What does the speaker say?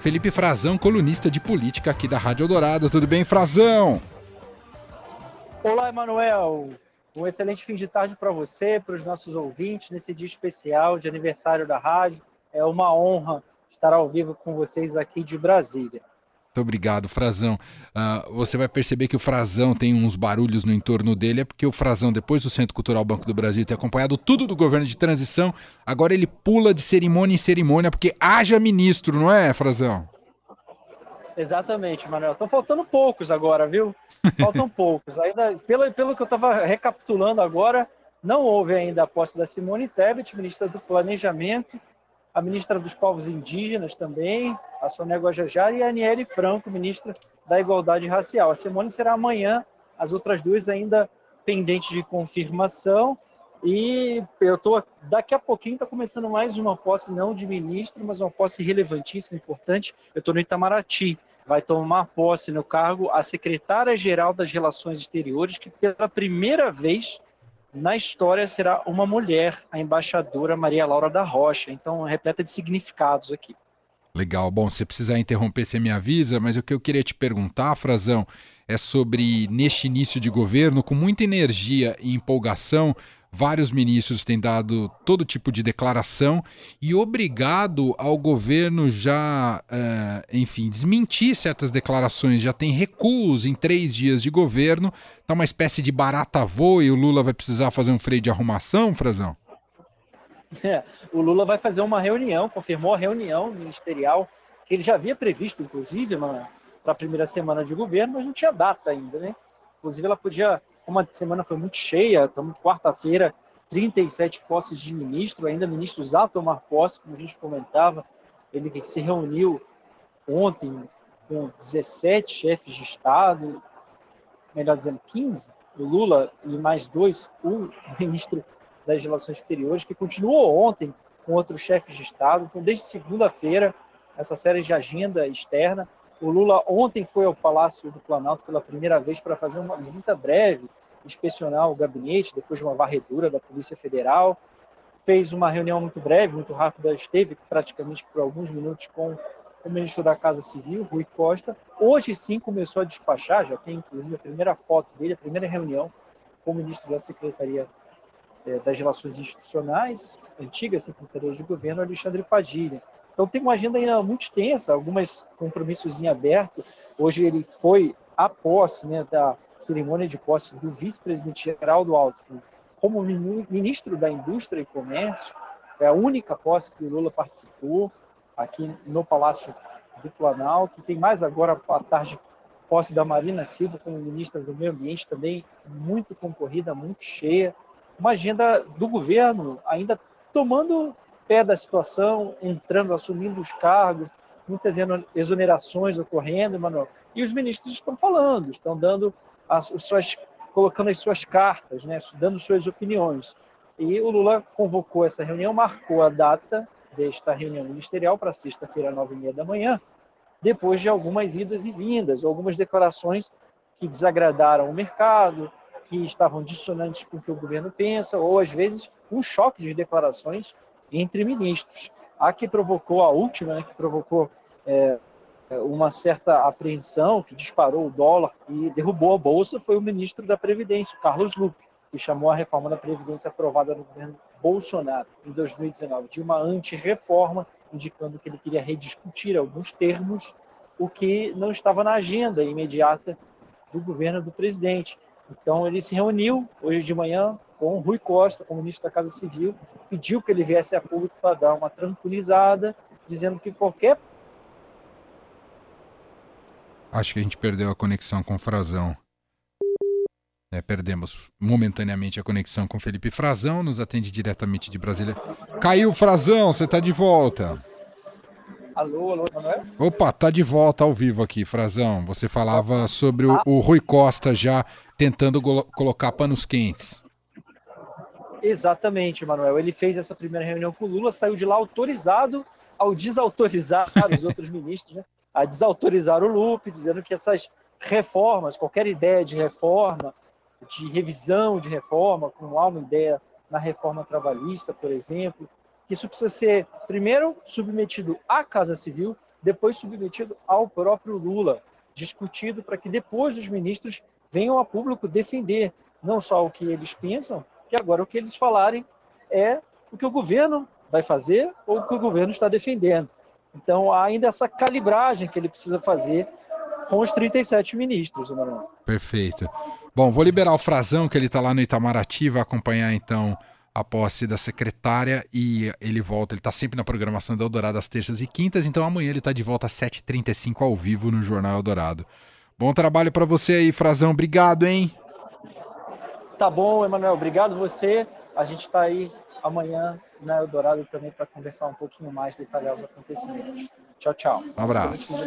Felipe Frazão, colunista de política aqui da Rádio Eldorado. Tudo bem, Frazão? Olá, Emanuel. Um excelente fim de tarde para você, para os nossos ouvintes, nesse dia especial de aniversário da rádio. É uma honra estar ao vivo com vocês aqui de Brasília. Muito obrigado, Frazão. Uh, você vai perceber que o Frazão tem uns barulhos no entorno dele, é porque o Frazão, depois do Centro Cultural Banco do Brasil ter acompanhado tudo do governo de transição, agora ele pula de cerimônia em cerimônia, porque haja ministro, não é, Frazão? Exatamente, Manuel. Estão faltando poucos agora, viu? Faltam poucos. Ainda, pelo, pelo que eu estava recapitulando agora, não houve ainda a posse da Simone Tebet, ministra do Planejamento, a ministra dos Povos Indígenas também, a Sônia Guajajara, e a Aniele Franco, ministra da Igualdade Racial. A Simone será amanhã, as outras duas ainda pendentes de confirmação. E eu estou daqui a pouquinho está começando mais uma posse não de ministro, mas uma posse relevantíssima, importante. Eu estou no Itamaraty. Vai tomar posse no cargo a secretária-geral das Relações Exteriores, que pela primeira vez na história será uma mulher, a embaixadora Maria Laura da Rocha. Então, repleta de significados aqui. Legal. Bom, se precisar interromper, você me avisa, mas o que eu queria te perguntar, Frazão, é sobre neste início de governo, com muita energia e empolgação, Vários ministros têm dado todo tipo de declaração e obrigado ao governo já, uh, enfim, desmentir certas declarações. Já tem recuos em três dias de governo. Tá uma espécie de barata voa e o Lula vai precisar fazer um freio de arrumação, Frazão? É, o Lula vai fazer uma reunião, confirmou a reunião ministerial, que ele já havia previsto, inclusive, para a primeira semana de governo, mas não tinha data ainda, né? Inclusive, ela podia como a semana foi muito cheia, estamos quarta-feira, 37 posses de ministro, ainda ministros a tomar posse, como a gente comentava. Ele se reuniu ontem com 17 chefes de Estado, melhor dizendo, 15, o Lula e mais dois, o ministro das Relações Exteriores, que continuou ontem com outros chefes de Estado. Então, desde segunda-feira, essa série de agenda externa o Lula ontem foi ao Palácio do Planalto pela primeira vez para fazer uma visita breve, inspecionar o gabinete, depois de uma varredura da Polícia Federal. Fez uma reunião muito breve, muito rápida, esteve praticamente por alguns minutos com o ministro da Casa Civil, Rui Costa. Hoje sim começou a despachar, já tem inclusive a primeira foto dele, a primeira reunião com o ministro da Secretaria eh, das Relações Institucionais, antiga Secretaria de Governo, Alexandre Padilha. Então tem uma agenda ainda muito extensa, alguns compromissos em aberto. Hoje ele foi à posse né, da cerimônia de posse do vice-presidente Geraldo Alckmin como ministro da Indústria e Comércio. É a única posse que o Lula participou aqui no Palácio do Planalto. Tem mais agora à tarde posse da Marina Silva como ministra do Meio Ambiente, também muito concorrida, muito cheia. Uma agenda do governo ainda tomando pé da situação, entrando, assumindo os cargos, muitas exonerações ocorrendo, Manuel. E os ministros estão falando, estão dando as suas, colocando as suas cartas, né, dando suas opiniões. E o Lula convocou essa reunião, marcou a data desta reunião ministerial para sexta-feira, nove e meia da manhã, depois de algumas idas e vindas, algumas declarações que desagradaram o mercado, que estavam dissonantes com o que o governo pensa, ou às vezes um choque de declarações entre ministros. A que provocou, a última, né, que provocou é, uma certa apreensão, que disparou o dólar e derrubou a bolsa, foi o ministro da Previdência, Carlos Lupe, que chamou a reforma da Previdência aprovada no governo Bolsonaro em 2019 de uma anti-reforma, indicando que ele queria rediscutir alguns termos, o que não estava na agenda imediata do governo do presidente. Então, ele se reuniu hoje de manhã com Rui Costa, como ministro da Casa Civil, pediu que ele viesse a público para dar uma tranquilizada, dizendo que qualquer. Acho que a gente perdeu a conexão com o Frazão. É, perdemos momentaneamente a conexão com Felipe Frazão, nos atende diretamente de Brasília. Caiu Frazão, você está de volta. Alô, alô, Manuel? Opa, tá de volta ao vivo aqui, Frazão. Você falava sobre o, o Rui Costa já tentando colocar panos quentes. Exatamente, Manuel. Ele fez essa primeira reunião com o Lula, saiu de lá autorizado ao desautorizar os outros ministros, né? a desautorizar o Lupe, dizendo que essas reformas, qualquer ideia de reforma, de revisão de reforma, como há uma ideia na reforma trabalhista, por exemplo, que isso precisa ser, primeiro, submetido à Casa Civil depois submetido ao próprio Lula, discutido para que depois os ministros venham a público defender não só o que eles pensam, que agora o que eles falarem é o que o governo vai fazer ou o que o governo está defendendo. Então, há ainda essa calibragem que ele precisa fazer com os 37 ministros, Emanuel. Perfeito. Bom, vou liberar o Frazão, que ele está lá no Itamaraty, vai acompanhar então a posse da secretária e ele volta, ele está sempre na programação do Eldorado às terças e quintas, então amanhã ele está de volta às 7h35 ao vivo no Jornal Eldorado. Bom trabalho para você aí, Frazão. Obrigado, hein? Tá bom, Emanuel. Obrigado você. A gente está aí amanhã na Eldorado também para conversar um pouquinho mais, detalhar os acontecimentos. Tchau, tchau. Um abraço.